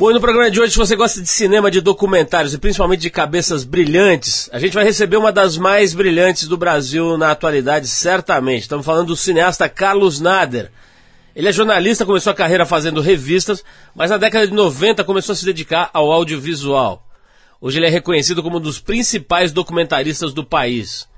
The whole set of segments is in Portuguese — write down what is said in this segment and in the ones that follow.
Bom, e no programa de hoje, se você gosta de cinema, de documentários e principalmente de cabeças brilhantes, a gente vai receber uma das mais brilhantes do Brasil na atualidade, certamente. Estamos falando do cineasta Carlos Nader. Ele é jornalista, começou a carreira fazendo revistas, mas na década de 90 começou a se dedicar ao audiovisual. Hoje ele é reconhecido como um dos principais documentaristas do país.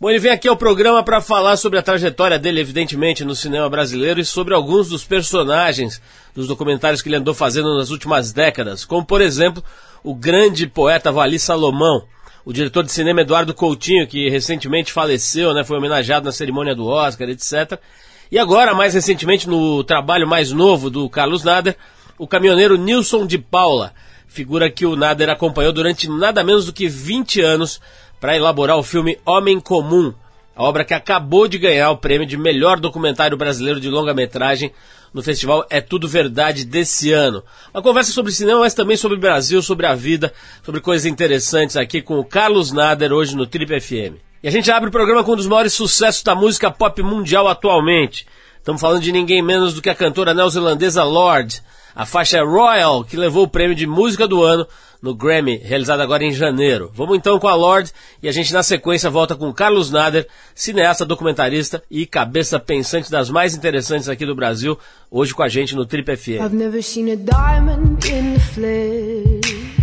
Bom, ele vem aqui ao programa para falar sobre a trajetória dele, evidentemente, no cinema brasileiro e sobre alguns dos personagens dos documentários que ele andou fazendo nas últimas décadas, como, por exemplo, o grande poeta Vali Salomão, o diretor de cinema Eduardo Coutinho, que recentemente faleceu, né, foi homenageado na cerimônia do Oscar, etc. E agora, mais recentemente, no trabalho mais novo do Carlos Nader, o caminhoneiro Nilson de Paula, figura que o Nader acompanhou durante nada menos do que 20 anos para elaborar o filme Homem Comum, a obra que acabou de ganhar o prêmio de melhor documentário brasileiro de longa-metragem no festival É Tudo Verdade desse ano. Uma conversa sobre cinema, mas também sobre Brasil, sobre a vida, sobre coisas interessantes aqui com o Carlos Nader hoje no Trip FM. E a gente abre o programa com um dos maiores sucessos da música pop mundial atualmente. Estamos falando de ninguém menos do que a cantora neozelandesa Lorde, a faixa Royal, que levou o prêmio de música do ano no Grammy, realizado agora em janeiro. Vamos então com a Lorde e a gente na sequência volta com Carlos Nader, cineasta, documentarista e cabeça pensante das mais interessantes aqui do Brasil, hoje com a gente no Trip FM. I've never seen a diamond in the flesh.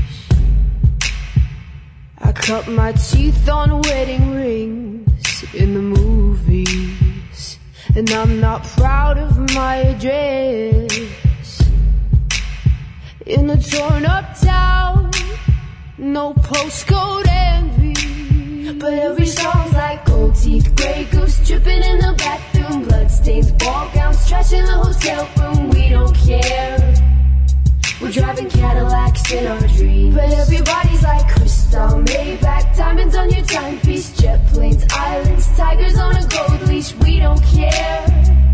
I cut my teeth on wedding rings in the movies. And I'm not proud of my address. In a torn up town No postcode envy. But every song's like gold teeth, grey goose dripping in the bathroom, bloodstains, ball gowns, trash in the hotel room. We don't care. We're driving Cadillacs in our dreams. But everybody's like crystal, Maybach, diamonds on your timepiece, jet planes, islands, tigers on a gold leash. We don't care.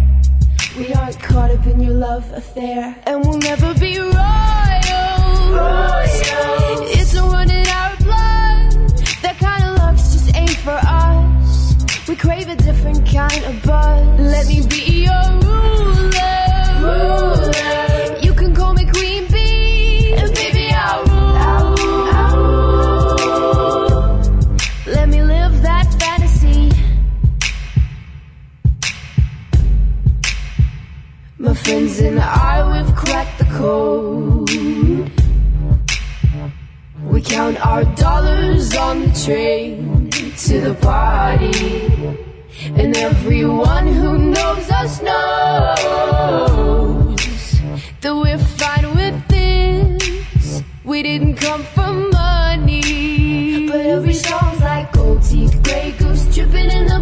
We aren't caught up in your love affair, and we'll never be royal. It's a run in our blood. That kind of luck's just ain't for us. We crave a different kind of buzz. Let me be your ruler. ruler. My friends and I, we've cracked the code. We count our dollars on the train to the party. And everyone who knows us knows that we're fine with this. We didn't come for money. But every song's like gold teeth, grey goose dripping in the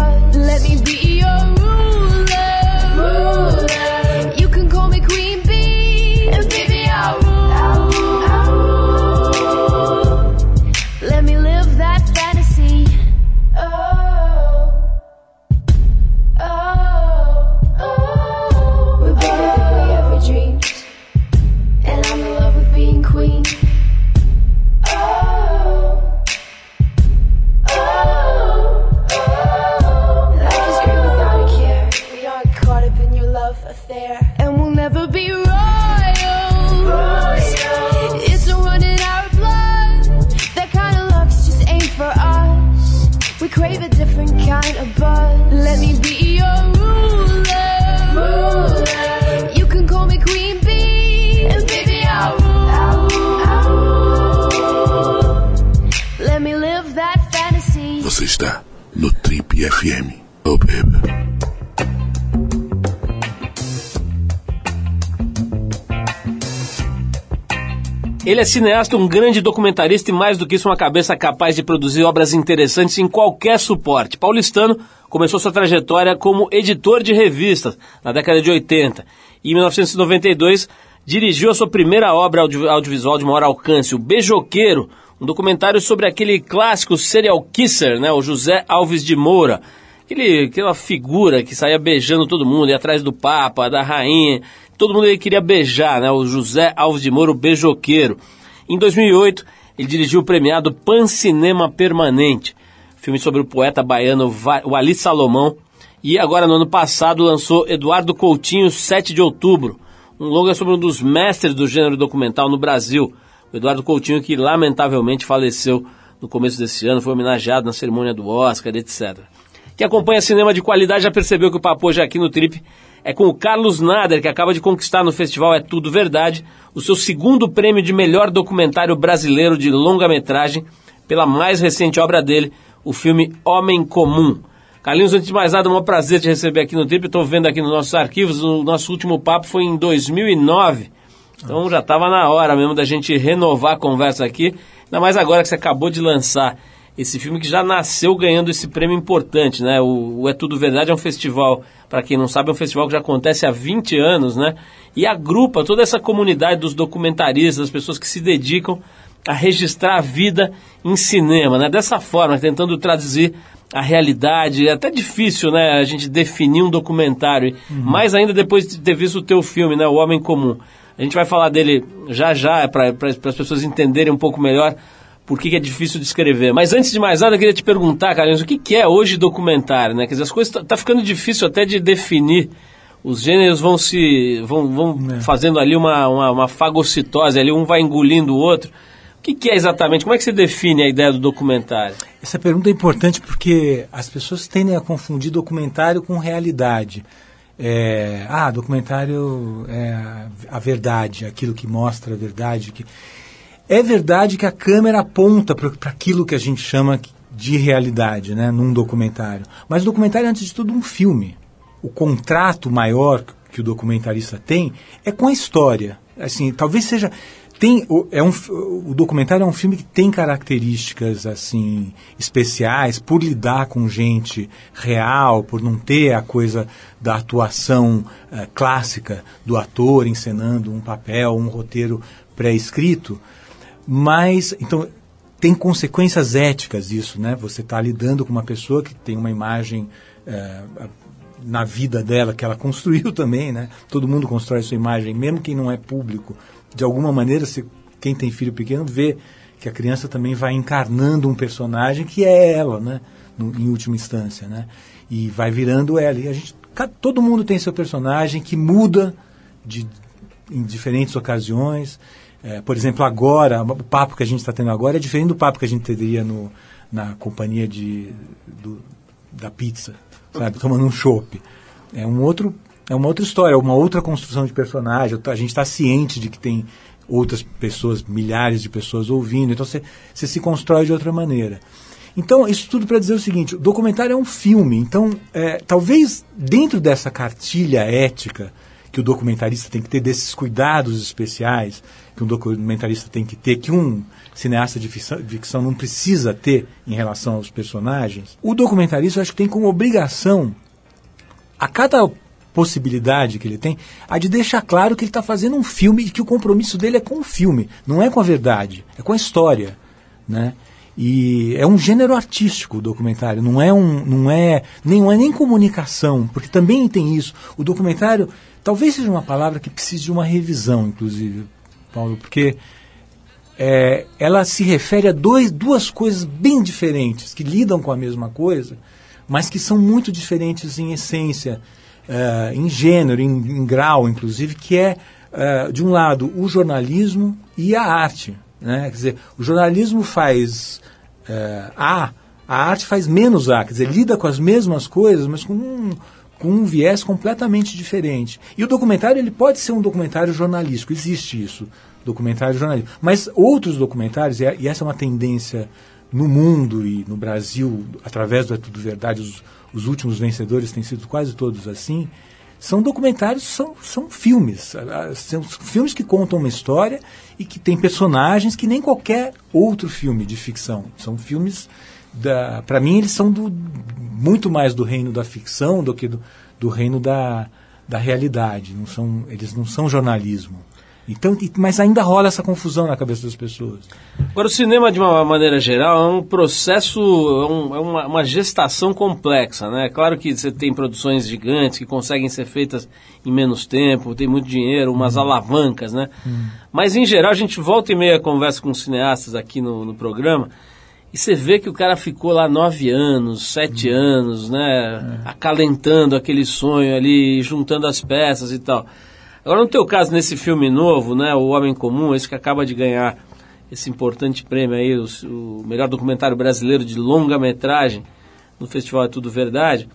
Let me Ele é cineasta, um grande documentarista e mais do que isso, uma cabeça capaz de produzir obras interessantes em qualquer suporte. Paulistano começou sua trajetória como editor de revistas na década de 80 e em 1992 dirigiu a sua primeira obra audio audiovisual de maior alcance, O Beijoqueiro, um documentário sobre aquele clássico serial kisser, né, o José Alves de Moura. Aquele, aquela figura que saía beijando todo mundo, ia atrás do Papa, da rainha, todo mundo queria beijar, né, o José Alves de Moura, o beijoqueiro. Em 2008, ele dirigiu o premiado Pancinema Permanente, filme sobre o poeta baiano Wali Salomão, e agora no ano passado lançou Eduardo Coutinho, 7 de outubro, um longa sobre um dos mestres do gênero documental no Brasil, o Eduardo Coutinho, que lamentavelmente faleceu no começo desse ano, foi homenageado na cerimônia do Oscar, etc. Quem acompanha cinema de qualidade já percebeu que o papo hoje aqui no Trip é com o Carlos Nader, que acaba de conquistar no festival É Tudo Verdade o seu segundo prêmio de melhor documentário brasileiro de longa-metragem pela mais recente obra dele, o filme Homem Comum. Carlinhos, antes de mais nada, é um prazer te receber aqui no Trip. Estou vendo aqui nos nossos arquivos, o nosso último papo foi em 2009. Então já estava na hora mesmo da gente renovar a conversa aqui. Ainda mais agora que você acabou de lançar esse filme que já nasceu ganhando esse prêmio importante, né? O, É Tudo Verdade é um festival, para quem não sabe, é um festival que já acontece há 20 anos, né? E agrupa toda essa comunidade dos documentaristas, das pessoas que se dedicam a registrar a vida em cinema, né? Dessa forma, tentando traduzir a realidade. É até difícil, né, a gente definir um documentário, uhum. mais ainda depois de ter visto o teu filme, né, O Homem Comum. A gente vai falar dele já já, para as pessoas entenderem um pouco melhor por que, é difícil de escrever. Mas antes de mais nada, eu queria te perguntar, Carlinhos, o que, que é hoje documentário? Né? Quer dizer, as coisas tá, tá ficando difícil até de definir. Os gêneros vão se vão, vão é. fazendo ali uma, uma, uma, fagocitose, ali um vai engolindo o outro. O que, que, é exatamente? Como é que você define a ideia do documentário? Essa pergunta é importante porque as pessoas tendem a confundir documentário com realidade. É, ah, documentário é a verdade, aquilo que mostra a verdade. Que... É verdade que a câmera aponta para aquilo que a gente chama de realidade, né, num documentário. Mas o documentário é, antes de tudo, um filme. O contrato maior que o documentarista tem é com a história. Assim, talvez seja tem é um, o documentário é um filme que tem características assim especiais por lidar com gente real, por não ter a coisa da atuação uh, clássica do ator encenando um papel, um roteiro pré-escrito, mas então tem consequências éticas isso, né? Você está lidando com uma pessoa que tem uma imagem uh, na vida dela que ela construiu também, né? Todo mundo constrói sua imagem, mesmo quem não é público de alguma maneira, se quem tem filho pequeno vê que a criança também vai encarnando um personagem que é ela, né? No, em última instância, né? E vai virando ela. E a gente, todo mundo tem seu personagem que muda de, em diferentes ocasiões. É, por exemplo, agora, o papo que a gente está tendo agora é diferente do papo que a gente teria no, na companhia de, do, da pizza, sabe? Tomando um chopp. É um outro é uma outra história, uma outra construção de personagem. A gente está ciente de que tem outras pessoas, milhares de pessoas ouvindo, então você se constrói de outra maneira. Então, isso tudo para dizer o seguinte: o documentário é um filme, então, é, talvez dentro dessa cartilha ética que o documentarista tem que ter, desses cuidados especiais que um documentarista tem que ter, que um cineasta de ficção, ficção não precisa ter em relação aos personagens, o documentarista eu acho que tem como obrigação a cada possibilidade que ele tem, a de deixar claro que ele está fazendo um filme e que o compromisso dele é com o filme, não é com a verdade, é com a história, né? E é um gênero artístico o documentário, não é um, não é, nem, não é nem comunicação, porque também tem isso. O documentário talvez seja uma palavra que precise de uma revisão, inclusive, Paulo, porque é, ela se refere a dois, duas coisas bem diferentes, que lidam com a mesma coisa, mas que são muito diferentes em essência uh, em gênero, em, em, grau, inclusive, que é, uh, de um lado, o jornalismo e a arte. Né? Quer dizer, o jornalismo faz uh, A, a arte faz menos A, quer dizer, lida com as mesmas coisas, mas com um, com um viés completamente diferente. E o documentário ele pode ser um documentário jornalístico, existe isso, documentário jornalístico. Mas outros documentários, e essa é uma tendência no mundo e no Brasil, através do É Tudo Verdade, os, os últimos vencedores têm sido quase todos assim, são documentários, são, são filmes. São filmes que contam uma história e que tem personagens que nem qualquer outro filme de ficção. São filmes, para mim, eles são do, muito mais do reino da ficção do que do, do reino da, da realidade. Não são, eles não são jornalismo. Então, mas ainda rola essa confusão na cabeça das pessoas. Agora, o cinema, de uma maneira geral, é um processo, é, é uma, uma, gestação complexa, né? Claro que você tem produções gigantes que conseguem ser feitas em menos tempo, tem muito dinheiro, umas hum. alavancas, né? Hum. Mas, em geral, a gente volta e meia conversa com cineastas aqui no, no programa e você vê que o cara ficou lá nove anos, sete hum. anos, né? É. Acalentando aquele sonho ali, juntando as peças e tal. Agora, no teu caso, nesse filme novo, né, O Homem Comum, esse que acaba de ganhar esse importante prêmio aí, o, o melhor documentário brasileiro de longa-metragem no Festival É Tudo Verdade,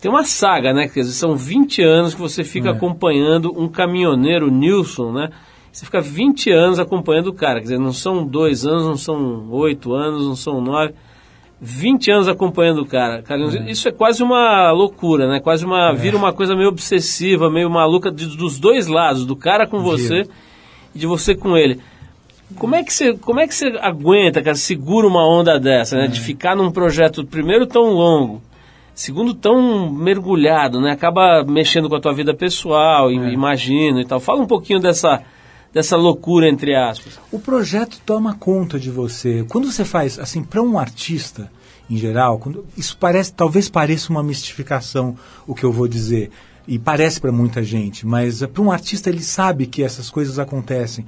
tem uma saga, né? Quer dizer, são 20 anos que você fica é. acompanhando um caminhoneiro, Nilson, né? Você fica 20 anos acompanhando o cara, quer dizer, não são dois anos, não são oito anos, não são nove 20 anos acompanhando o cara. Carlinhos, é. Isso é quase uma loucura, né? Quase uma. É. Vira uma coisa meio obsessiva, meio maluca de, dos dois lados, do cara com você e de você com ele. Como é que você, como é que você aguenta, cara, segura uma onda dessa, né? É. De ficar num projeto, primeiro, tão longo, segundo, tão mergulhado, né? Acaba mexendo com a tua vida pessoal, é. imagino e tal. Fala um pouquinho dessa dessa loucura entre aspas. O projeto toma conta de você. Quando você faz assim para um artista em geral, quando, isso parece talvez pareça uma mistificação o que eu vou dizer e parece para muita gente, mas para um artista ele sabe que essas coisas acontecem.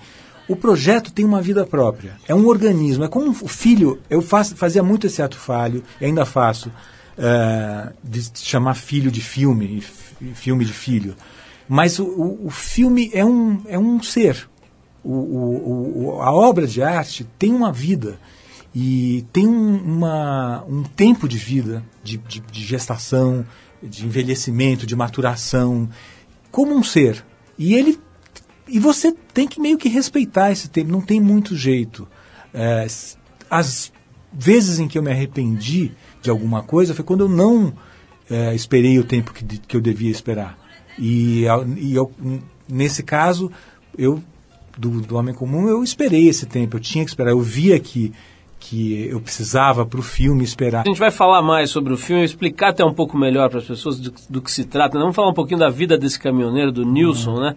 O projeto tem uma vida própria. É um organismo. É como o filho. Eu faz, fazia muito esse ato falho, e ainda faço, uh, de chamar filho de filme, filme de filho. Mas o, o, o filme é um, é um ser. O, a obra de arte tem uma vida e tem um, uma, um tempo de vida, de, de, de, gestação, de envelhecimento, de maturação, como um ser. E ele e você tem que meio que respeitar esse tempo, não tem muito jeito. É, as vezes em que eu me arrependi de alguma coisa foi quando eu não é, esperei o tempo que, que eu devia esperar. E, e eu, nesse caso, eu do, do Homem Comum, eu esperei esse tempo, eu tinha que esperar, eu via que que eu precisava para o filme esperar. A gente vai falar mais sobre o filme, explicar até um pouco melhor para as pessoas do, do, que se trata. Vamos falar um pouquinho da vida desse caminhoneiro, do Nilson, uhum. né?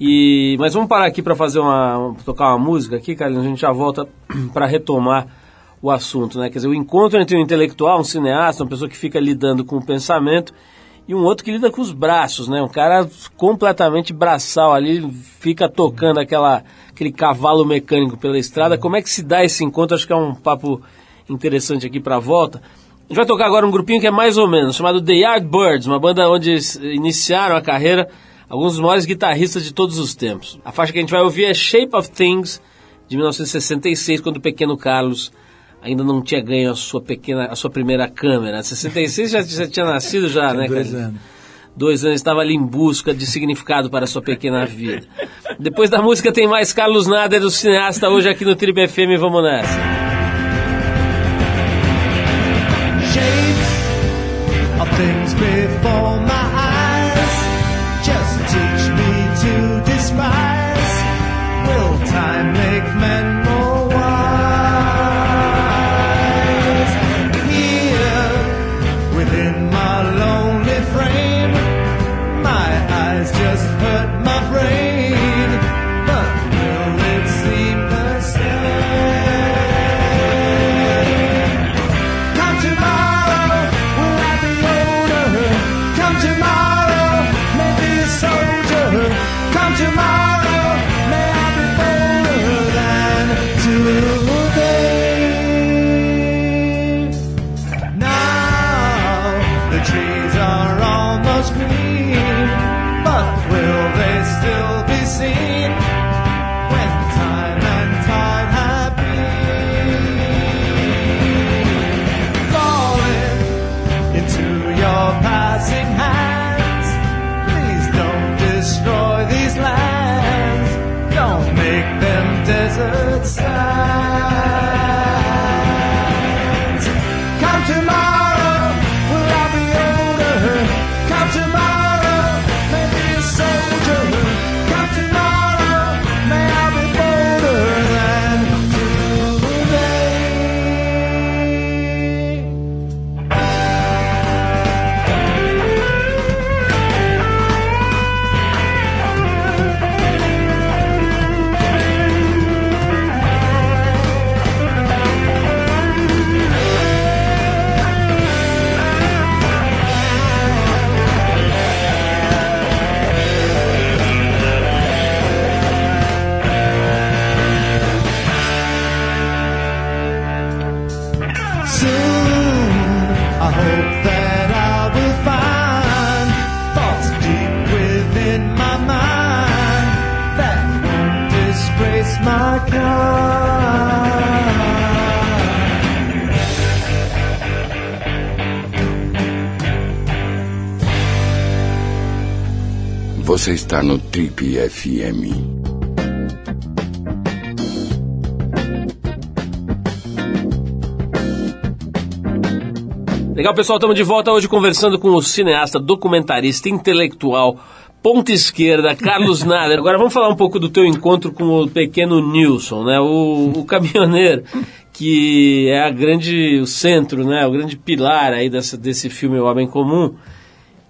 E, mas vamos parar aqui para fazer uma tocar uma música aqui, Carlinhos. A gente já volta para retomar o assunto, né? Quer dizer, o encontro entre um intelectual, um cineasta, uma pessoa que fica lidando com o pensamento e um outro que lida com os braços, né? Um cara completamente braçal ali, fica tocando aquela, aquele cavalo mecânico pela estrada. Como é que se dá esse encontro? Acho que é um papo interessante aqui para a volta. A gente vai tocar agora um grupinho que é mais ou menos, chamado The Yardbirds, uma banda onde iniciaram a carreira alguns dos maiores guitarristas de todos os tempos. A faixa que a gente vai ouvir é Shape of Things, de 1966, quando o pequeno Carlos ainda não tinha ganho a sua pequena, a sua primeira câmera. 66 já, já tinha nascido já, né? Dois anos. Dois anos estava ali em busca de significado para a sua pequena vida. Depois da música tem mais Carlos Nader, o cineasta, hoje aqui no Tribe FM. Vamos nessa. Você está no Trip FM. Legal, pessoal, estamos de volta hoje conversando com o cineasta, documentarista, intelectual, ponta esquerda, Carlos Nader. Agora vamos falar um pouco do teu encontro com o pequeno Nilson, né? O, o caminhoneiro, que é a grande, o centro, né? O grande pilar aí dessa, desse filme O Homem Comum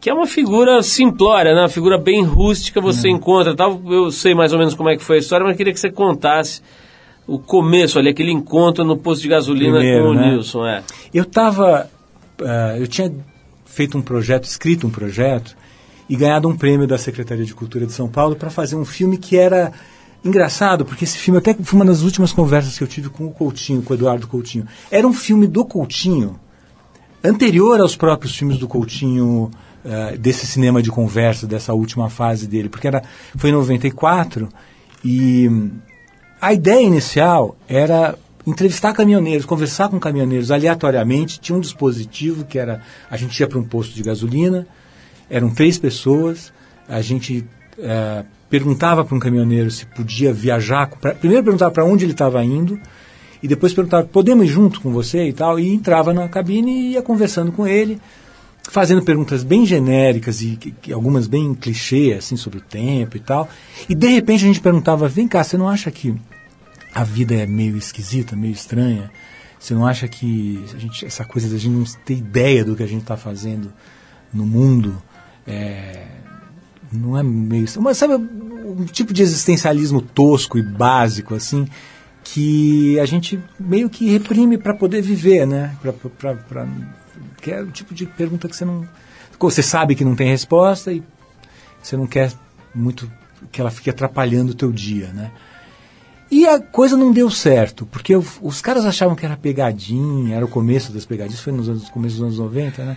que é uma figura simplória, né? Uma figura bem rústica, você hum. encontra tal. Eu sei mais ou menos como é que foi a história, mas queria que você contasse o começo ali, aquele encontro no posto de gasolina Primeiro, com o né? Nilson. É. Eu estava, uh, eh, eu tinha feito um projeto, escrito um projeto e ganhado um prêmio da Secretaria de Cultura de São Paulo para fazer um filme que era engraçado, porque esse filme até foi uma das últimas conversas que eu tive com o Coutinho, com o Eduardo Coutinho. Era um filme do Coutinho, anterior aos próprios filmes do Coutinho uh, desse cinema de conversa, dessa última fase dele, porque era, foi em 94 e a ideia inicial era entrevistar caminhoneiros, conversar com caminhoneiros aleatoriamente. Tinha um dispositivo que era a gente ia para um posto de gasolina, eram três pessoas, a gente uh, perguntava para um caminhoneiro se podia viajar. Pra, primeiro perguntava para onde ele estava indo e depois perguntava podemos ir junto com você e tal e entrava na cabine e ia conversando com ele fazendo perguntas bem genéricas e que, algumas bem clichê, assim, sobre o tempo e tal. E de repente a gente perguntava, vem cá, você não acha que a vida é meio esquisita, meio estranha? Você não acha que gente, essa coisa da gente não ter ideia do que a gente está fazendo no mundo é, não é meio... Mas sabe, um tipo de existencialismo tosco e básico, assim, que a gente meio que reprime para poder viver, né? Que é o tipo de pergunta que você não. Você sabe que não tem resposta e você não quer muito que ela fique atrapalhando o teu dia, né? E a coisa não deu certo, porque os caras achavam que era pegadinha, era o começo das pegadinhas, foi nos anos, começo dos anos 90, né?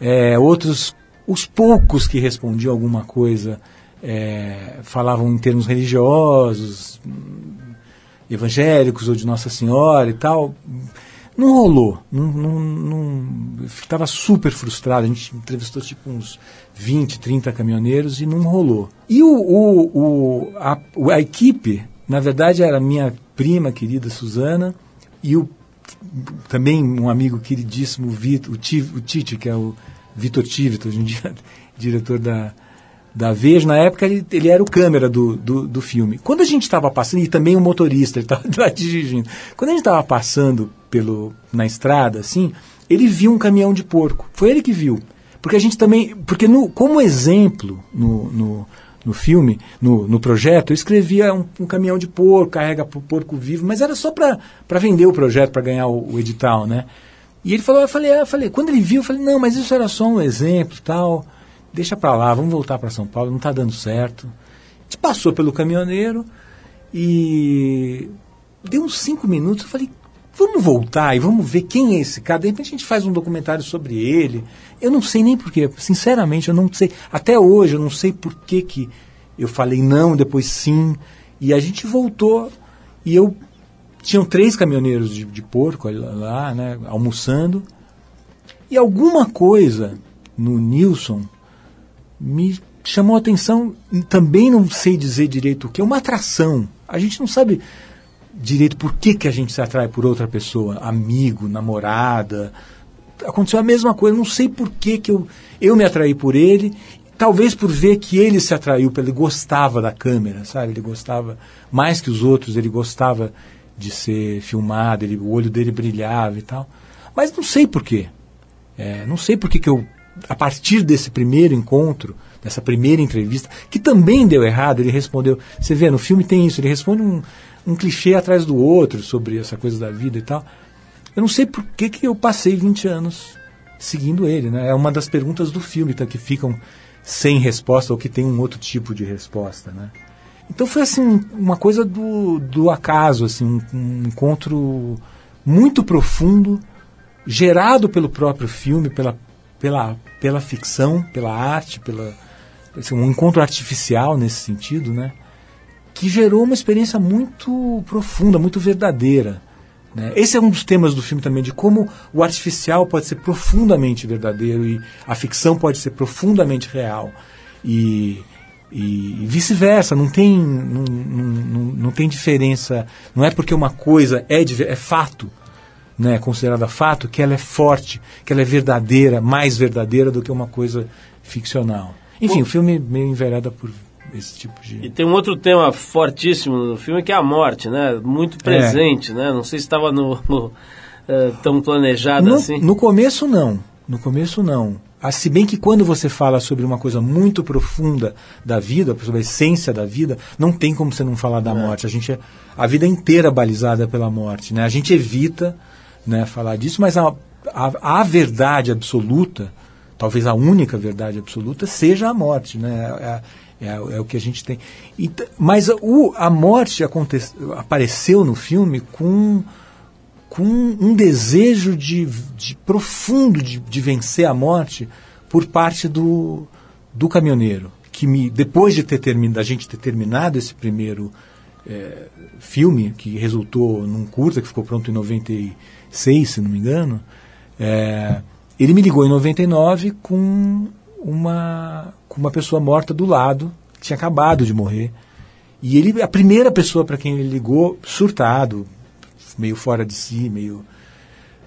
É, outros, os poucos que respondiam alguma coisa, é, falavam em termos religiosos, evangélicos ou de Nossa Senhora e tal. Não rolou. Não, não, não, estava super frustrado. A gente entrevistou tipo uns 20, 30 caminhoneiros e não rolou. E o, o, o a, a, equipe, na verdade, era minha prima querida Suzana e o, também um amigo queridíssimo, Vitor, o, o Tite, que é o Vitor Tivito, hoje em dia diretor da, da Veja, na época ele, ele era o câmera do, do, do filme. Quando a gente estava passando, e também o motorista, ele estava dirigindo. Quando a gente estava passando pelo, na estrada, assim, ele viu um caminhão de porco. Foi ele que viu. Porque a gente também. Porque no, como exemplo no, no, no filme, no, no projeto, eu escrevia um, um caminhão de porco, carrega porco vivo, mas era só para vender o projeto, para ganhar o, o, edital, né? E ele falou, eu falei, eu falei, quando ele viu, eu falei, não, mas isso era só um exemplo tal deixa para lá, vamos voltar para São Paulo, não está dando certo. A gente passou pelo caminhoneiro e deu uns cinco minutos, eu falei, vamos voltar e vamos ver quem é esse cara. De repente a gente faz um documentário sobre ele. Eu não sei nem porquê, sinceramente, eu não sei. Até hoje eu não sei por que, que eu falei não, depois sim. E a gente voltou e eu. Tinham três caminhoneiros de, de porco lá, né, almoçando. E alguma coisa no Nilson me chamou a atenção, também não sei dizer direito o que, é uma atração. A gente não sabe direito por que, que a gente se atrai por outra pessoa, amigo, namorada. Aconteceu a mesma coisa, não sei por que, que eu, eu me atraí por ele, talvez por ver que ele se atraiu, ele gostava da câmera, sabe? Ele gostava, mais que os outros, ele gostava de ser filmado, ele, o olho dele brilhava e tal. Mas não sei por quê. É, não sei por que, que eu a partir desse primeiro encontro, dessa primeira entrevista, que também deu errado, ele respondeu. Você vê, no filme tem isso, ele responde um, um clichê atrás do outro sobre essa coisa da vida e tal. Eu não sei por que, que eu passei 20 anos seguindo ele, né? É uma das perguntas do filme, tá, que ficam sem resposta ou que tem um outro tipo de resposta, né? Então foi assim uma coisa do, do acaso, assim, um, um encontro muito profundo, gerado pelo próprio filme, pela pela, pela ficção, pela arte, pela assim, um encontro artificial nesse sentido, né? que gerou uma experiência muito profunda, muito verdadeira. Né? Esse é um dos temas do filme também, de como o artificial pode ser profundamente verdadeiro e a ficção pode ser profundamente real. E, e vice-versa, não tem, não, não, não, tem diferença. Não é porque uma coisa é, é fato, né, considerada fato, que ela é forte, que ela é verdadeira, mais verdadeira do que uma coisa ficcional. Enfim, Bom, o filme meio envereda por esse tipo de. E tem um outro tema fortíssimo no filme que é a morte, né? Muito presente, é. né? Não sei se estava no, no uh, tão planejado no, assim. No começo não, no começo não. Ah, se bem que quando você fala sobre uma coisa muito profunda da vida, sobre a essência da vida, não tem como você não falar da é. morte. A gente é a vida inteira balizada pela morte, né? A gente evita, né, falar disso, mas a, a, a verdade absoluta, talvez a única verdade absoluta, seja a morte, né? É, é, é o que a gente tem. E, mas o, a morte aconte, apareceu no filme com com um desejo de, de profundo de, de, vencer a morte por parte do, do caminhoneiro que me depois de ter terminado a gente ter terminado esse primeiro é, filme que resultou num curta que ficou pronto em 96 se não me engano é, ele me ligou em 99 com uma com uma pessoa morta do lado que tinha acabado de morrer e ele a primeira pessoa para quem ele ligou surtado meio fora de si, meio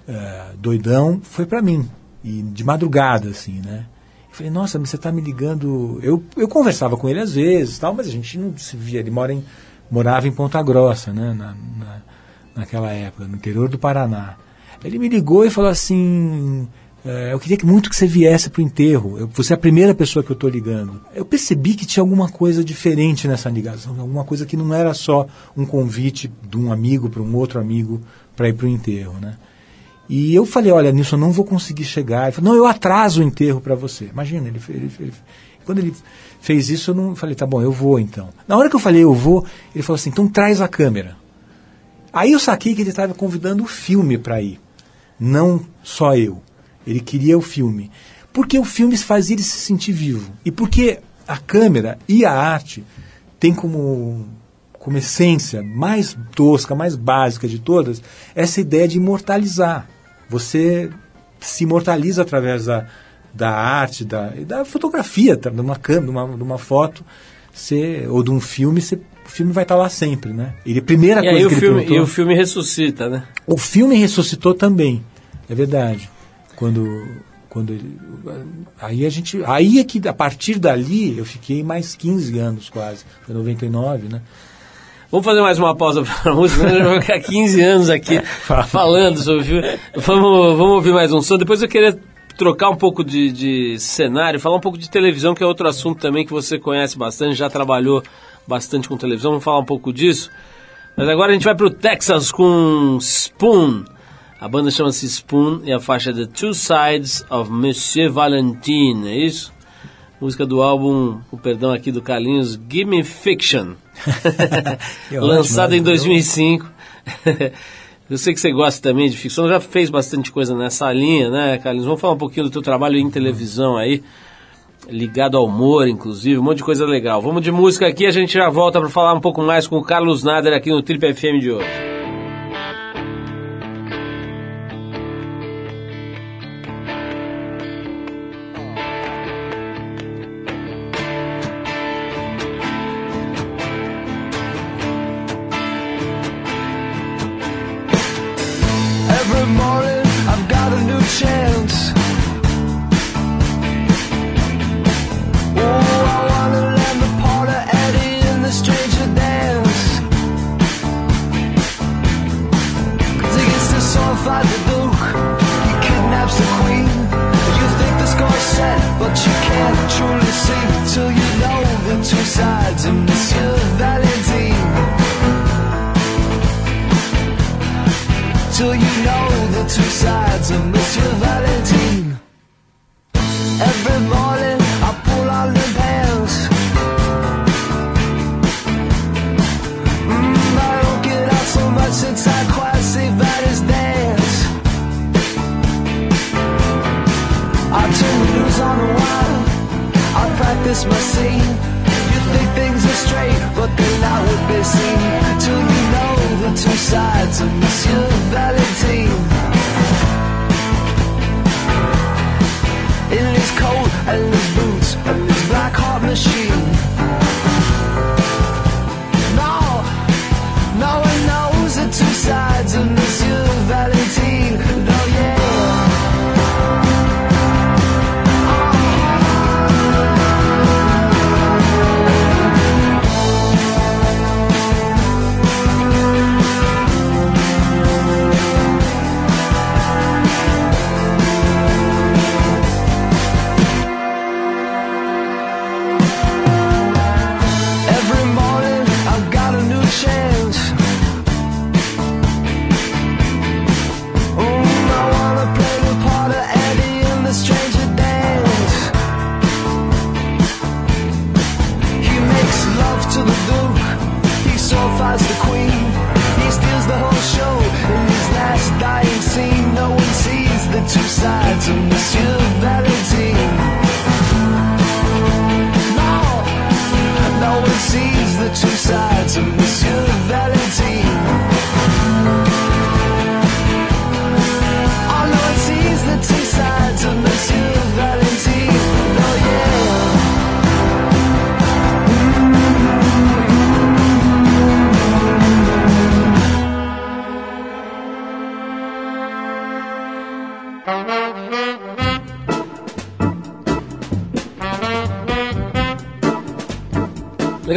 uh, doidão, foi para mim. E de madrugada, assim, né? Eu falei, nossa, mas você está me ligando. Eu, eu conversava com ele às vezes, tal, mas a gente não se via. Ele mora em, morava em Ponta Grossa, né? Na, na, naquela época, no interior do Paraná. Ele me ligou e falou assim: é, eu queria que muito que você viesse para o enterro. Eu, você é a primeira pessoa que eu estou ligando. Eu percebi que tinha alguma coisa diferente nessa ligação, alguma coisa que não era só um convite de um amigo para um outro amigo para ir para o enterro, né? E eu falei, olha, nisso eu não vou conseguir chegar. Ele falou, não, eu atraso o enterro para você. Imagina, ele, ele, ele, quando ele fez isso, eu não falei, tá bom, eu vou então. Na hora que eu falei, eu vou, ele falou assim, então traz a câmera. Aí saquei que ele estava convidando o filme para ir, não só eu. Ele queria o filme. Porque o filme faz ele se sentir vivo. E porque a câmera e a arte têm como, como essência mais tosca, mais básica de todas, essa ideia de imortalizar. Você se imortaliza através da, da arte, da, da fotografia, tá? de uma câmera, de uma, de uma foto, você, ou de um filme, você, o filme vai estar lá sempre, né? Ele, a primeira e coisa que ele filme, E o filme ressuscita, né? O filme ressuscitou também, é verdade quando quando ele, aí a gente aí é que a partir dali eu fiquei mais 15 anos quase foi 99 né Vamos fazer mais uma pausa para a música, né? vou ficar 15 anos aqui falando sobre o filme. Vamos, vamos ouvir mais um som. Depois eu queria trocar um pouco de, de cenário, falar um pouco de televisão, que é outro assunto também que você conhece bastante, já trabalhou bastante com televisão. Vamos falar um pouco disso. Mas agora a gente vai para o Texas com Spoon. A banda chama-se Spoon e a faixa é The Two Sides of Monsieur Valentine, é isso? Música do álbum, o perdão aqui do Carlinhos, Gimme Fiction. Lançado em 2005. Eu sei que você gosta também de ficção, já fez bastante coisa nessa linha, né, Carlinhos? Vamos falar um pouquinho do teu trabalho em televisão aí, ligado ao humor, inclusive, um monte de coisa legal. Vamos de música aqui, a gente já volta para falar um pouco mais com o Carlos Nader aqui no Trip FM de hoje.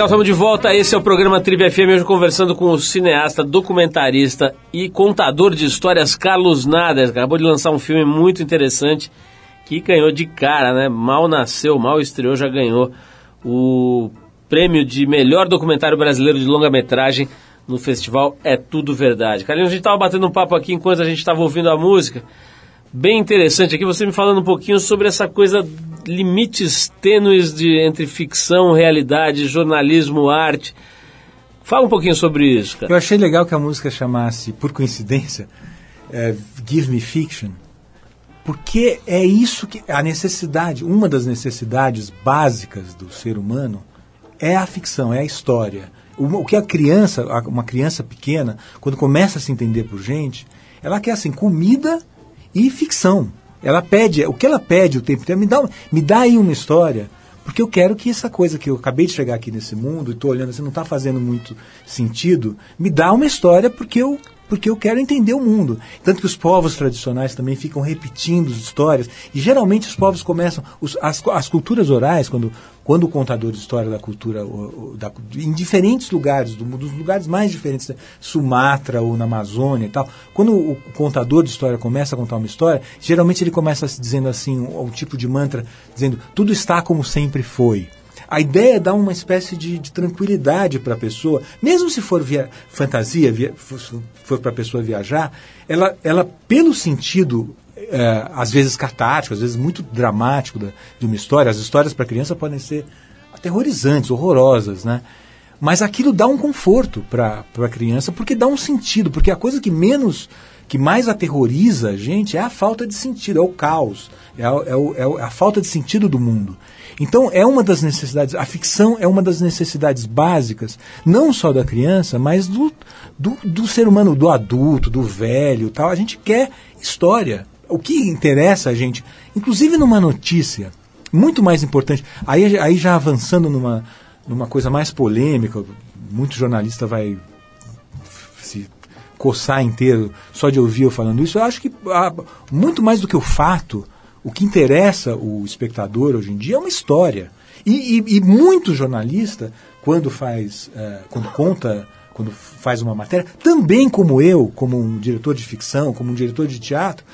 Legal, estamos de volta. Esse é o programa Tribe FM, hoje conversando com o cineasta, documentarista e contador de histórias Carlos Nader. Acabou de lançar um filme muito interessante que ganhou de cara, né? Mal nasceu, mal estreou, já ganhou o prêmio de melhor documentário brasileiro de longa-metragem no festival É Tudo Verdade. Carlinhos, a gente estava batendo um papo aqui enquanto a gente estava ouvindo a música. Bem interessante aqui, você me falando um pouquinho sobre essa coisa limites tênues de, entre ficção, realidade, jornalismo, arte. Fala um pouquinho sobre isso, cara. Eu achei legal que a música chamasse, por coincidência, é, Give Me Fiction, porque é isso que a necessidade, uma das necessidades básicas do ser humano é a ficção, é a história. O, o que a criança, uma criança pequena, quando começa a se entender por gente, ela quer assim comida e ficção. Ela pede, o que ela pede o tempo inteiro, me dá, me dá aí uma história, porque eu quero que essa coisa que eu acabei de chegar aqui nesse mundo e estou olhando assim, não está fazendo muito sentido, me dá uma história porque eu porque eu quero entender o mundo. Tanto que os povos tradicionais também ficam repetindo histórias. E geralmente os povos começam. Os, as, as culturas orais, quando, quando o contador de história da cultura, o, o, da, em diferentes lugares, do, dos lugares mais diferentes, né, Sumatra ou na Amazônia e tal, quando o, o, contador de história começa a contar uma história, geralmente ele começa dizendo assim, um, um tipo de mantra, dizendo: tudo está como sempre foi. A ideia é dar uma espécie de, de tranquilidade para a pessoa, mesmo se for via, fantasia, via, for para a pessoa viajar, ela, ela pelo sentido é, às vezes catártico, às vezes muito dramático da, de uma história. As histórias para criança podem ser aterrorizantes, horrorosas, né? Mas aquilo dá um conforto para a criança, porque dá um sentido, porque a coisa que menos, que mais aterroriza a gente é a falta de sentido, é o caos, é a, é, é a falta de sentido do mundo. Então é uma das necessidades, a ficção é uma das necessidades básicas, não só da criança, mas do, do, do ser humano, do adulto, do velho tal. A gente quer história. O que interessa a gente, inclusive numa notícia, muito mais importante, aí, aí já avançando numa, numa coisa mais polêmica, muito jornalista vai se coçar inteiro só de ouvir eu falando isso, eu acho que ah, muito mais do que o fato, o que interessa o espectador hoje em dia é uma história. E, e, e muito jornalista, quando faz, uh, quando conta, quando faz uma matéria, também como eu, como um diretor de ficção, como um diretor de teatro,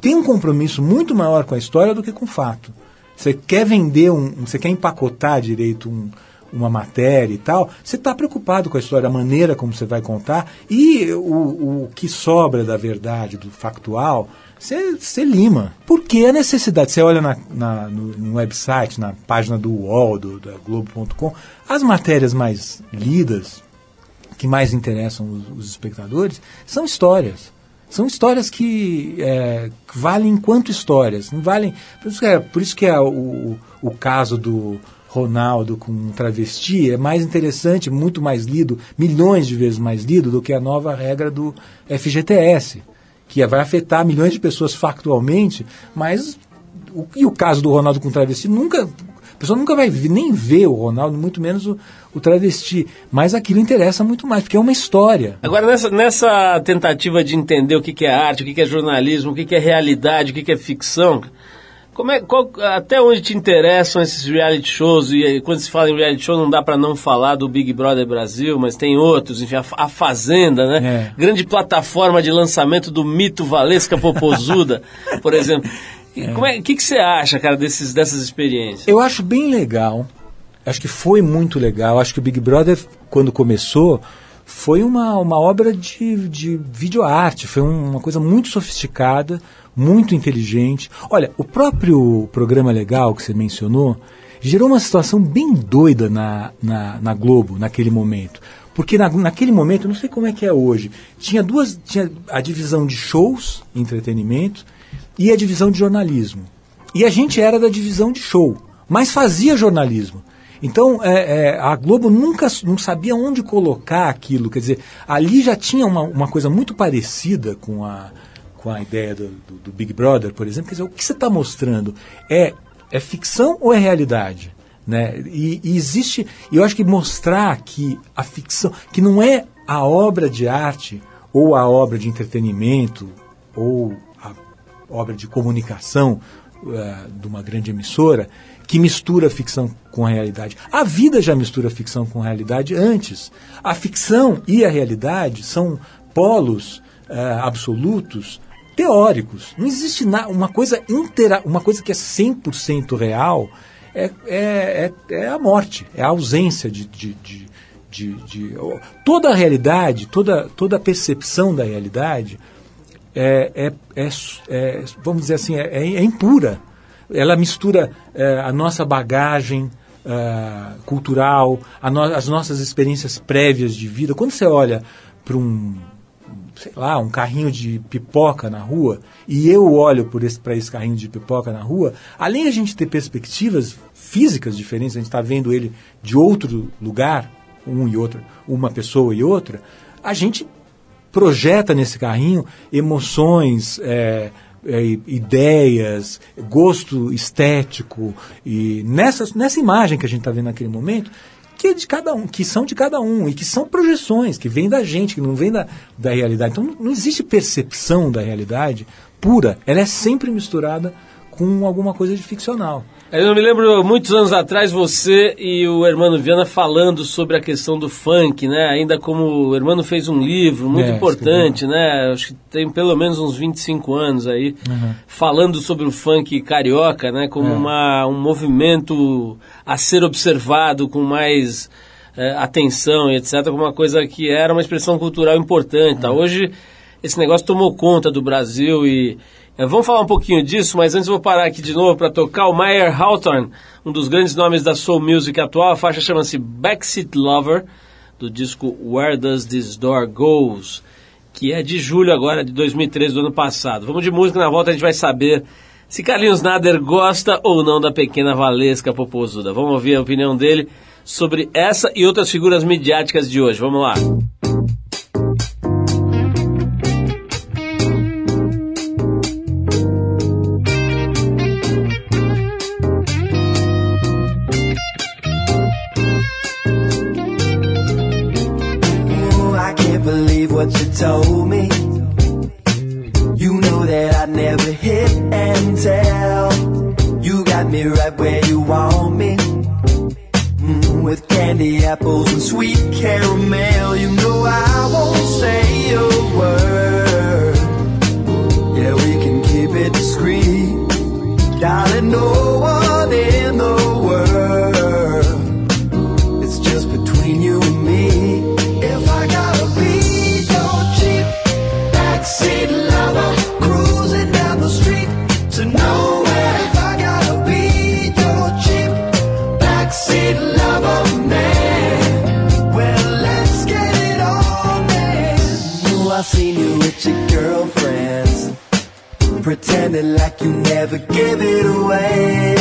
tem um compromisso muito maior com a história do que com o fato. Você quer vender um, você quer empacotar direito um, uma matéria e tal, você está preocupado com a história, a maneira como você vai contar e o, o que sobra da verdade, do factual, você lima. Por que a necessidade? Você olha na, na, no, no, website, na página do UOL, do, da Globo.com, as matérias mais lidas, que mais interessam os, os espectadores, são histórias. São histórias que, é, valem enquanto histórias, não valem. Por isso que é, por isso que é o, o caso do, Ronaldo com um travesti é mais interessante, muito mais lido, milhões de vezes mais lido do que a nova regra do FGTS, que vai afetar milhões de pessoas factualmente, mas o, e o caso do Ronaldo com travesti nunca a pessoa nunca vai nem ver o Ronaldo, muito menos o, o travesti. Mas aquilo interessa muito mais, porque é uma história. Agora, nessa, nessa tentativa de entender o que, que é arte, o que, que é jornalismo, o que, que é realidade, o que, que é ficção, como é, qual, até onde te interessam esses reality shows? E quando se fala em reality show, não dá para não falar do Big Brother Brasil, mas tem outros, enfim, a, a Fazenda, né? É. Grande plataforma de lançamento do mito Valesca Popozuda, por exemplo. É. Como é, o que, que você acha, cara, desses, dessas experiências? Eu acho bem legal. Acho que foi muito legal. Acho que o Big Brother, quando começou, foi uma, uma obra de, de videoarte. Foi uma coisa muito sofisticada, muito inteligente. Olha, o próprio programa legal que você mencionou gerou uma situação bem doida na, na, na Globo naquele momento. Porque na, naquele momento, não sei como é que é hoje, tinha duas. Tinha a divisão de shows, entretenimento, e a divisão de jornalismo. E a gente era da divisão de show, mas fazia jornalismo. Então, é, é, a Globo nunca não sabia onde colocar aquilo. Quer dizer, ali já tinha uma, uma coisa muito parecida com a, com a ideia do, do, do Big Brother, por exemplo. Quer dizer, o que você está mostrando é, é ficção ou é realidade? Né? E, e existe, eu acho que mostrar que a ficção, que não é a obra de arte ou a obra de entretenimento ou obra de comunicação uh, de uma grande emissora, que mistura ficção com a realidade. A vida já mistura ficção com a realidade antes. A ficção e a realidade são polos uh, absolutos teóricos. Não existe uma coisa intera uma coisa que é 100% real é, é, é, é, a morte, é a ausência de, de, de, de, de toda a realidade, toda, toda a percepção da realidade é, é, é, é, vamos dizer assim, é, é impura. Ela mistura a nossa bagagem cultural, no, as nossas experiências prévias de vida. Quando você olha para um, sei lá, um carrinho de pipoca na rua, e eu olho para esse, esse carrinho de pipoca na rua, além a gente ter perspectivas físicas diferentes, a gente está vendo ele de outro lugar, um e outro, uma pessoa e outra, a gente projeta nesse carrinho emoções, é, é, ideias, gosto estético e nessa, nessa imagem que a gente está vendo naquele momento que é de cada um, que são de cada um e que são projeções que vêm da gente, que não vêm da, da realidade. Então não existe percepção da realidade pura, ela é sempre misturada com alguma coisa de ficcional. Eu me lembro muitos anos atrás você e o Hermano Viana falando sobre a questão do funk, né? Ainda como o Hermano fez um livro muito é, importante, né? Acho que tem pelo menos uns 25 anos aí, uhum. falando sobre o funk carioca, né? Como é. uma, um movimento a ser observado com mais é, atenção e etc. Como uma coisa que era uma expressão cultural importante. Tá? Uhum. Hoje esse negócio tomou conta do Brasil e vamos falar um pouquinho disso, mas antes vou parar aqui de novo para tocar o Meyer Hawthorne, um dos grandes nomes da soul music atual. A faixa chama-se Backseat Lover, do disco Where Does This Door Goes, que é de julho agora, de 2013, do ano passado. Vamos de música, na volta a gente vai saber se Carlinhos Nader gosta ou não da pequena Valesca Popozuda. Vamos ouvir a opinião dele sobre essa e outras figuras midiáticas de hoje. Vamos lá. What you told me. You know that I never hit and tell. You got me right where you want me. Mm, with candy apples and sweet caramel, you know I won't say a word. Yeah, we can keep it discreet, darling. No pretending like you never give it away.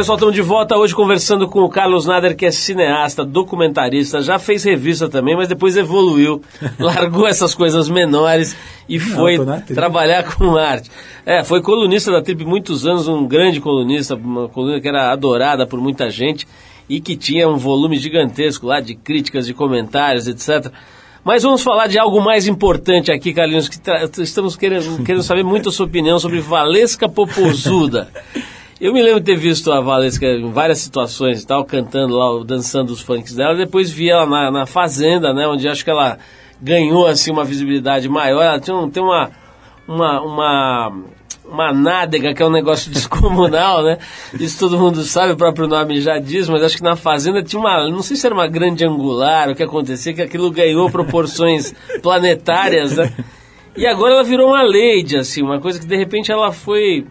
Pessoal, estamos de volta hoje conversando com o Carlos Nader, que é cineasta, documentarista, já fez revista também, mas depois evoluiu, largou essas coisas menores e foi na Trip. trabalhar com arte. É, foi colunista da Trip muitos anos, um grande colunista, uma coluna que era adorada por muita gente e que tinha um volume gigantesco lá de críticas, de comentários, etc. Mas vamos falar de algo mais importante aqui, Carlinhos, que estamos querendo, querendo saber muito a sua opinião sobre Valesca Popozuda. Eu me lembro de ter visto a Valesca em várias situações e tal, cantando lá, dançando os funks dela. Depois vi ela na, na Fazenda, né? Onde acho que ela ganhou, assim, uma visibilidade maior. Ela tinha, tem uma, uma, uma, uma nádega, que é um negócio descomunal, né? Isso todo mundo sabe, o próprio nome já diz, mas acho que na Fazenda tinha uma, não sei se era uma grande angular, o que acontecia, que aquilo ganhou proporções planetárias, né? E agora ela virou uma lady, assim, uma coisa que de repente ela foi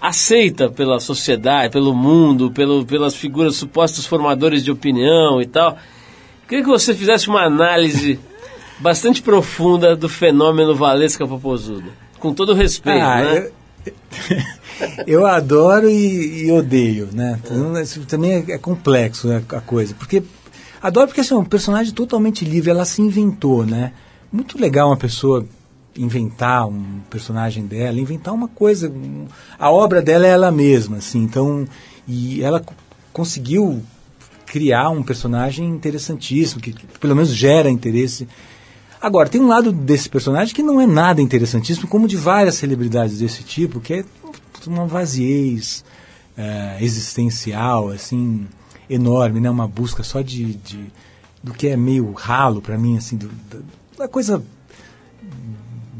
aceita pela sociedade, pelo mundo, pelo, pelas figuras supostos formadores de opinião e tal. Queria que você fizesse uma análise bastante profunda do fenômeno Valesca Popozuda. Com todo respeito, Ah, né? eu, eu adoro e, e odeio, né? Então, também é, é complexo né, a coisa. Porque adoro porque assim, é um personagem totalmente livre, ela se inventou, né? Muito legal uma pessoa inventar um personagem dela, inventar uma coisa. um- a obra dela é ela mesma, assim. Então, e ela co- conseguiu criar um personagem interessantíssimo, que, que pelo menos gera interesse. Agora, tem um lado desse personagem que não é nada interessantíssimo, como de várias celebridades desse tipo, que é uma vaziez eh, existencial, assim, enorme, né? Uma busca só de, de- do que é meio ralo para mim, assim, do- da, da coisa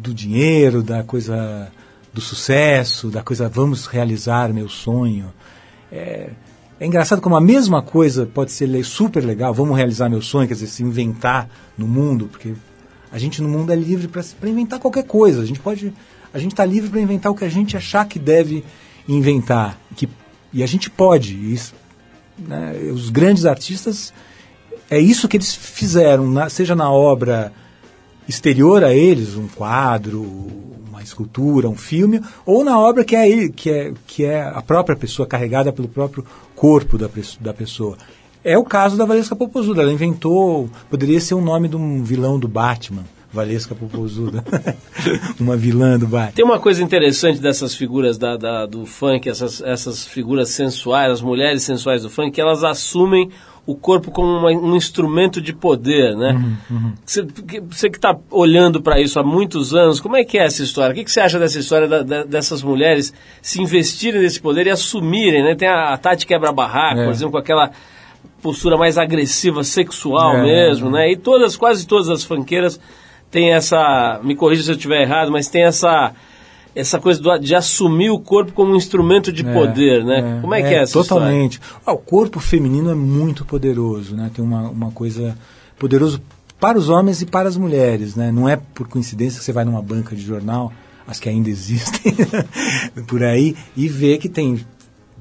do dinheiro, da coisa do sucesso, da coisa vamos realizar meu sonho. É, é engraçado como a mesma coisa pode ser super legal, vamos realizar meu sonho, quer dizer, se inventar no mundo, porque a gente no mundo é livre para inventar qualquer coisa. A gente pode, a gente está livre para inventar o que a gente achar que deve inventar, que, e a gente pode. Isso, né, os grandes artistas é isso que eles fizeram, na- seja na obra exterior a eles, um quadro, uma escultura, um filme, ou na obra que é ele, que é, que é a própria pessoa carregada pelo próprio corpo da, da pessoa. É o caso da Valesca Popozuda. Ela inventou, poderia ser o nome de um vilão do Batman, Valesca Popozuda. uma vilã do baile. Tem uma coisa interessante dessas figuras da, da- do funk, essas, essas figuras sensuais, as mulheres sensuais do funk, que elas assumem o corpo como uma- um instrumento de poder, né? Você, que- você que está olhando para isso há muitos anos, como é que é essa história? O que, que você acha dessa história da- da- dessas mulheres se investirem nesse poder e assumirem, né? Tem a, a Tati Quebra-Barraco, É. por exemplo, com aquela postura mais agressiva, sexual É. mesmo, né? E todas, quase todas as funkeiras têm essa, me corrija se eu estiver errado, mas tem essa essa coisa do- de assumir o corpo como um instrumento de poder, né? Como é que é essa história? Totalmente. Ah, o corpo feminino é muito poderoso, né? Tem uma, uma coisa poderoso para os homens e para as mulheres, né? Não é por coincidência que você vai numa banca de jornal, as que ainda existem, por aí, e vê que tem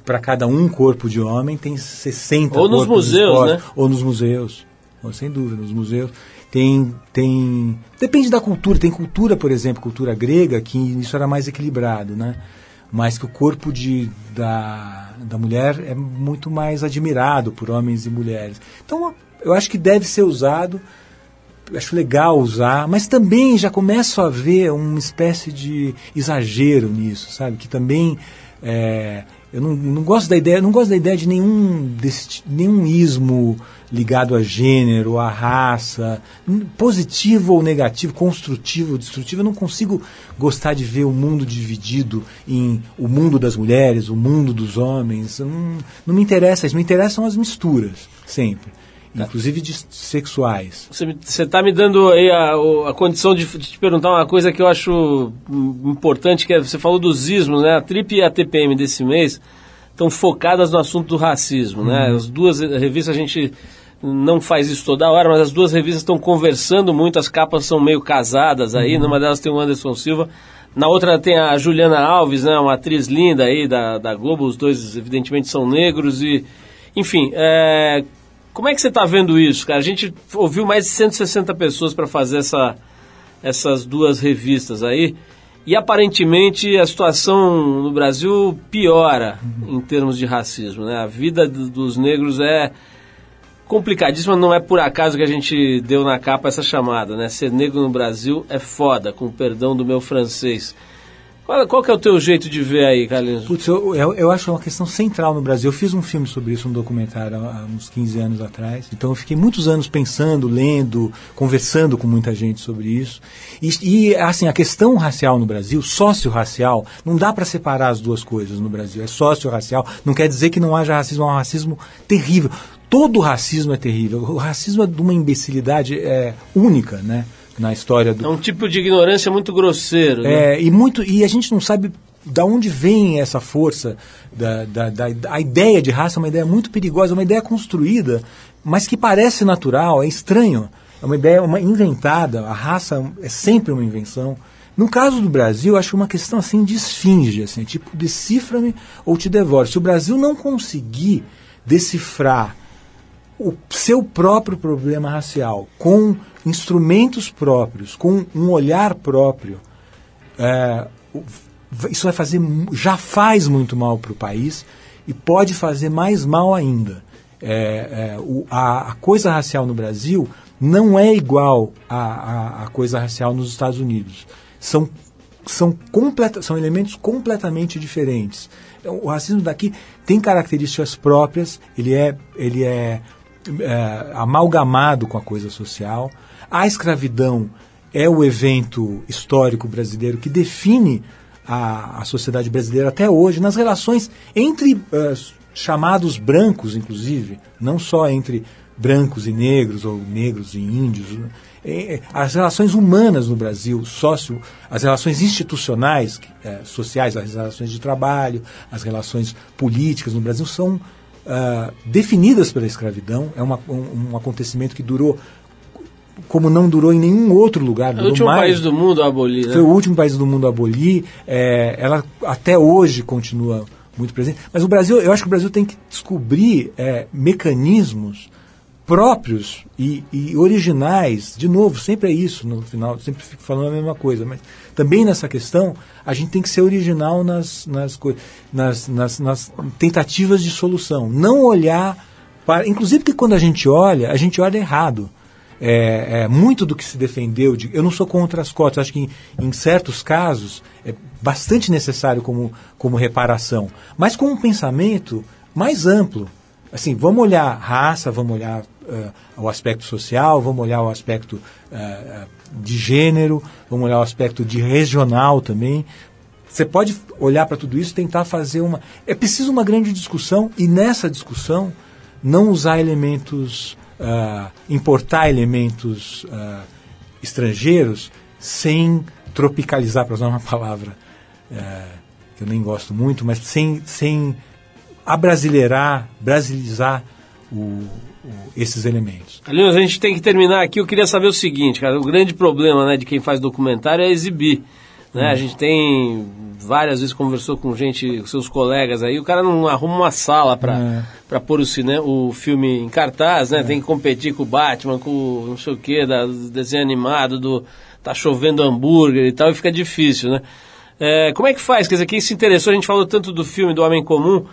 para cada um corpo de homem tem 60 Ou nos museus, expostos. né? Ou nos museus. Sem dúvida, nos museus. Tem, tem. Depende da cultura. Tem cultura, por exemplo, cultura grega, que isso era mais equilibrado, né? Mas que o corpo de, da, da mulher é muito mais admirado por homens e mulheres. Então, eu acho que deve ser usado. Acho legal usar, mas também já começo a ver uma espécie de exagero nisso, sabe? Que também é, eu não, não gosto da ideia, não gosto da ideia de nenhum desse, nenhum ismo ligado a gênero, a raça, positivo ou negativo, construtivo ou destrutivo. Eu não consigo gostar de ver o mundo dividido em o mundo das mulheres, o mundo dos homens. Não, não me interessa isso. Me interessam as misturas, sempre. Inclusive de sexuais. Você está me dando aí a, a condição de, de te perguntar uma coisa que eu acho hum, importante, que é, você falou dos ismos, né? A Trip e a TPM desse mês estão focadas no assunto do racismo, né? As duas revistas a gente não faz isso toda hora, mas as duas revistas estão conversando muito, as capas são meio casadas aí, numa delas tem o Anderson Silva, na outra tem a Juliana Alves, né? Uma atriz linda aí da, da Globo, os dois evidentemente são negros e... Enfim, é, como é que você está vendo isso, cara? A gente ouviu mais de 160 pessoas para fazer essa, essas duas revistas aí. E aparentemente a situação no Brasil piora em termos de racismo. Né? A vida do- dos negros é complicadíssima, não é por acaso que a gente deu na capa essa chamada. Né? Ser negro no Brasil é foda, com perdão do meu francês. Qual, qual que é o teu jeito de ver aí, Carlinhos? Putz, eu, eu, eu acho uma questão central no Brasil. Eu fiz um filme sobre isso, um documentário há uns 15 anos atrás. Então eu fiquei muitos anos pensando, lendo, conversando com muita gente sobre isso. E, e, assim, a questão racial no Brasil, sócio-racial, não dá para separar as duas coisas no Brasil. É sócio-racial, não quer dizer que não haja racismo, é um racismo terrível. Todo racismo é terrível. O racismo é de uma imbecilidade é, única, né? Na história do, É um tipo de ignorância muito grosseiro. né? é, e, muito, e a gente não sabe da onde vem essa força, da, da, da, a ideia de raça é uma ideia muito perigosa, uma ideia construída, mas que parece natural, é estranho. É uma ideia uma inventada, a raça é sempre uma invenção. No caso do Brasil, acho uma questão assim de esfinge, assim, tipo, decifra-me ou te devoro. Se o Brasil não conseguir decifrar o seu próprio problema racial com instrumentos próprios, com um olhar próprio, é, isso vai fazer, já faz muito mal para o país e pode fazer mais mal ainda. É, é, o- a, a coisa racial no Brasil não é igual à, à, à coisa racial nos Estados Unidos. São, são, completa, são elementos completamente diferentes. Então, O racismo daqui tem características próprias, ele é, ele é, é, amalgamado com a coisa social. A escravidão é o evento histórico brasileiro que define a, a sociedade brasileira até hoje, nas relações entre eh, chamados brancos, inclusive, não só entre brancos e negros, ou negros e índios. né? Eh, eh, As relações humanas no Brasil, sócio, as relações institucionais, sociais, as relações de trabalho, as relações políticas no Brasil são ah, definidas pela escravidão. É uma- um, um acontecimento que durou como não durou em nenhum outro lugar. É o último mais. país do mundo a abolir, né? Foi o último país do mundo a abolir. é, ela até hoje continua muito presente. Mas o Brasil, eu acho que o Brasil tem que descobrir é, mecanismos próprios e, e originais. De novo, sempre é isso no final, sempre fico falando a mesma coisa. Mas também nessa questão, a gente tem que ser original nas, nas, nas, nas, nas tentativas de solução. Não olhar para. Inclusive que quando a gente olha, a gente olha errado. é, é, muito do que se defendeu, de, eu não sou contra as cotas, acho que em, em certos casos é bastante necessário como, como reparação, mas com um pensamento mais amplo. Assim, vamos olhar raça, vamos olhar uh, o aspecto social, vamos olhar o aspecto uh, de gênero, vamos olhar o aspecto de regional também. Você pode olhar para tudo isso tentar fazer uma. É preciso uma grande discussão e nessa discussão não usar elementos, uh, importar elementos estrangeiros sem tropicalizar, para usar uma palavra que eu nem gosto muito, mas sem, sem abrasileirar, brasilizar o, esses elementos. Carlinhos, a gente tem que terminar aqui. Eu queria saber o seguinte, cara. O grande problema né, de quem faz documentário é exibir. Né? A gente tem várias vezes conversou com gente, com seus colegas aí, o cara não arruma uma sala para É. para pôr o, cine, o filme em cartaz, né? Tem que competir com o Batman, com o não sei o que, da do desenho animado, do tá chovendo hambúrguer e tal, e fica difícil, né? É, como é que faz? Quer dizer, quem se interessou, a gente falou tanto do filme do Homem Comum,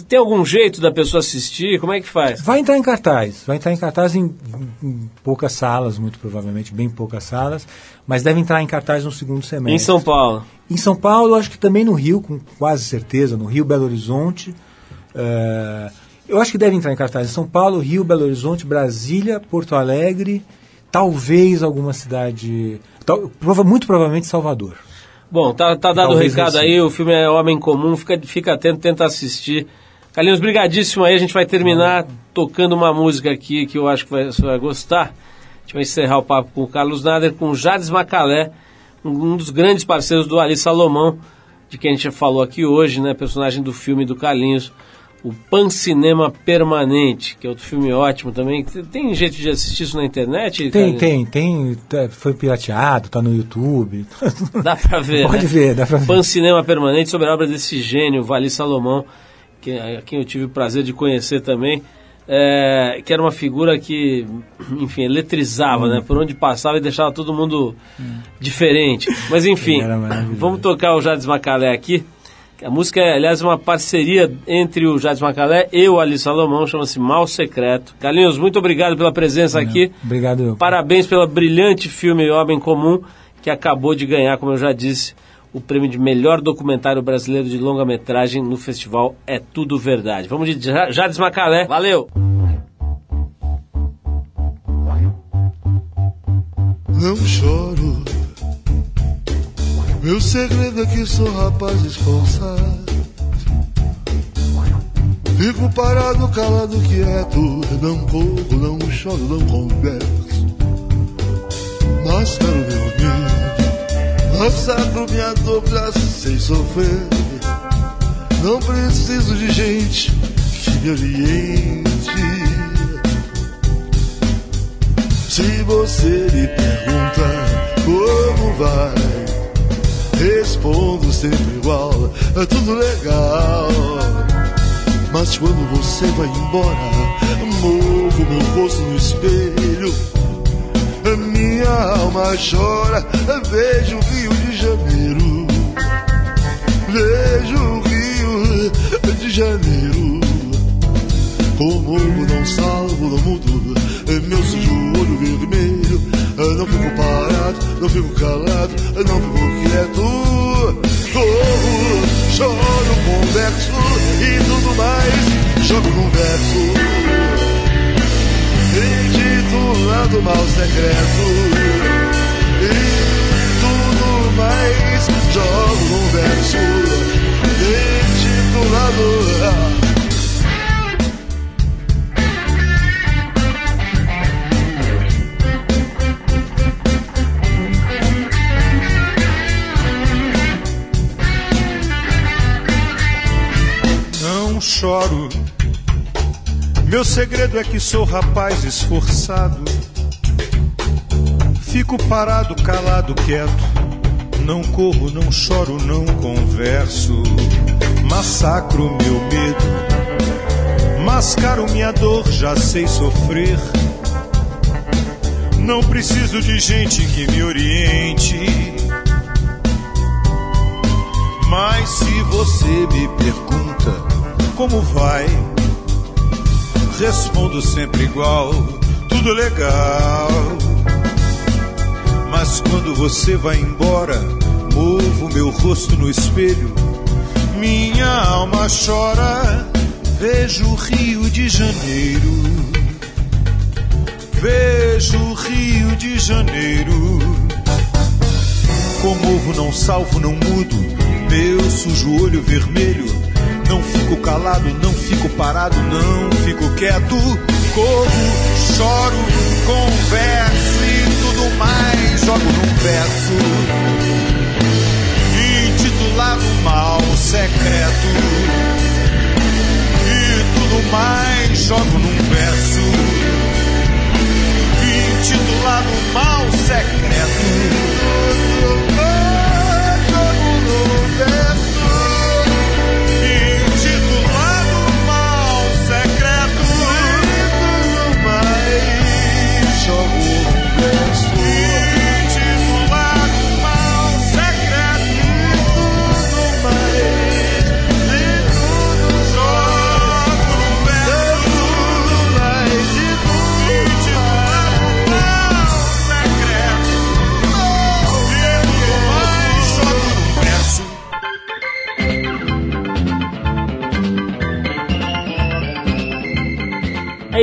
tem algum jeito da pessoa assistir, como é que faz? Vai entrar em cartaz, vai entrar em cartaz em, em poucas salas, muito provavelmente, bem poucas salas, mas deve entrar em cartaz no segundo semestre. Em São Paulo. Em São Paulo, acho que também no Rio, com quase certeza, no Rio, Belo Horizonte. eh, eu acho que deve entrar em cartaz em São Paulo, Rio, Belo Horizonte, Brasília, Porto Alegre, talvez alguma cidade. tal- prova- muito provavelmente Salvador. Bom, tá, tá dado o recado Recife. aí, o filme é Homem Comum, fica, fica atento, tenta assistir. Carlinhos, brigadíssimo aí, a gente vai terminar tocando uma música aqui que eu acho que vai- você vai gostar. A gente vai encerrar o papo com o Carlos Nader, com o Jades Macalé, um, dos grandes parceiros do Ali Salomão, de quem a gente já falou aqui hoje, né, personagem do filme do Carlinhos, o Pancinema Permanente, que é outro filme ótimo também. Tem jeito de assistir isso na internet? Tem, Carlinhos? tem, tem. tá- Foi pirateado, tá no YouTube. Dá pra ver, Pode né? ver, dá pra ver. Pancinema Permanente sobre a obra desse gênio, Vali Salomão, que, a quem eu tive o prazer de conhecer também, é, que era uma figura que, enfim, eletrizava, né? Por onde passava e deixava todo mundo diferente. Mas enfim, vamos tocar o Jades Macalé aqui. A música é, aliás, uma parceria entre o Jades Macalé e o Ali Salomão, chama-se Mal Secreto. Carlinhos, muito obrigado pela presença aqui. Obrigado. Parabéns pelo brilhante filme Homem Comum, que acabou de ganhar, como eu já disse, o prêmio de melhor documentário brasileiro de longa-metragem no festival É Tudo Verdade. Vamos de Ja- Jades Macalé. Valeu! Não choro. Meu segredo é que sou rapaz esforçado. Fico parado, calado, quieto. Não corro, não choro, não converso. Mas quero meu medo. Massacro minha dor pra sem sofrer. Não preciso de gente que me oriente. Se você me pergunta como vai, respondo sempre igual, é tudo legal. Mas quando você vai embora, movo meu rosto no espelho, minha alma chora, vejo o Rio de Janeiro, vejo o Rio de Janeiro. Como eu não salvo, não mudo é meu sujo olho vermelho. Não fico parado, não fico calado não fico quieto. Corro, choro, converso E tudo mais, jogo no verso Intitulado mal secreto segredo é que sou rapaz esforçado. Fico parado, calado, quieto. Não corro, não choro, não converso. Massacro meu medo. Mascaro minha dor, já sei sofrer. Não preciso de gente que me oriente. Mas se você me pergunta como vai, respondo sempre igual. tudo legal. Mas quando você vai embora, movo meu rosto no espelho, minha alma chora. Vejo o Rio de Janeiro, vejo o Rio de Janeiro. Comovo, não salvo, não mudo, meu sujo olho vermelho. Não fico calado, não fico parado, não fico quieto. Corro, choro, converso e tudo mais jogo num verso intitulado Mal Secreto. E tudo mais jogo num verso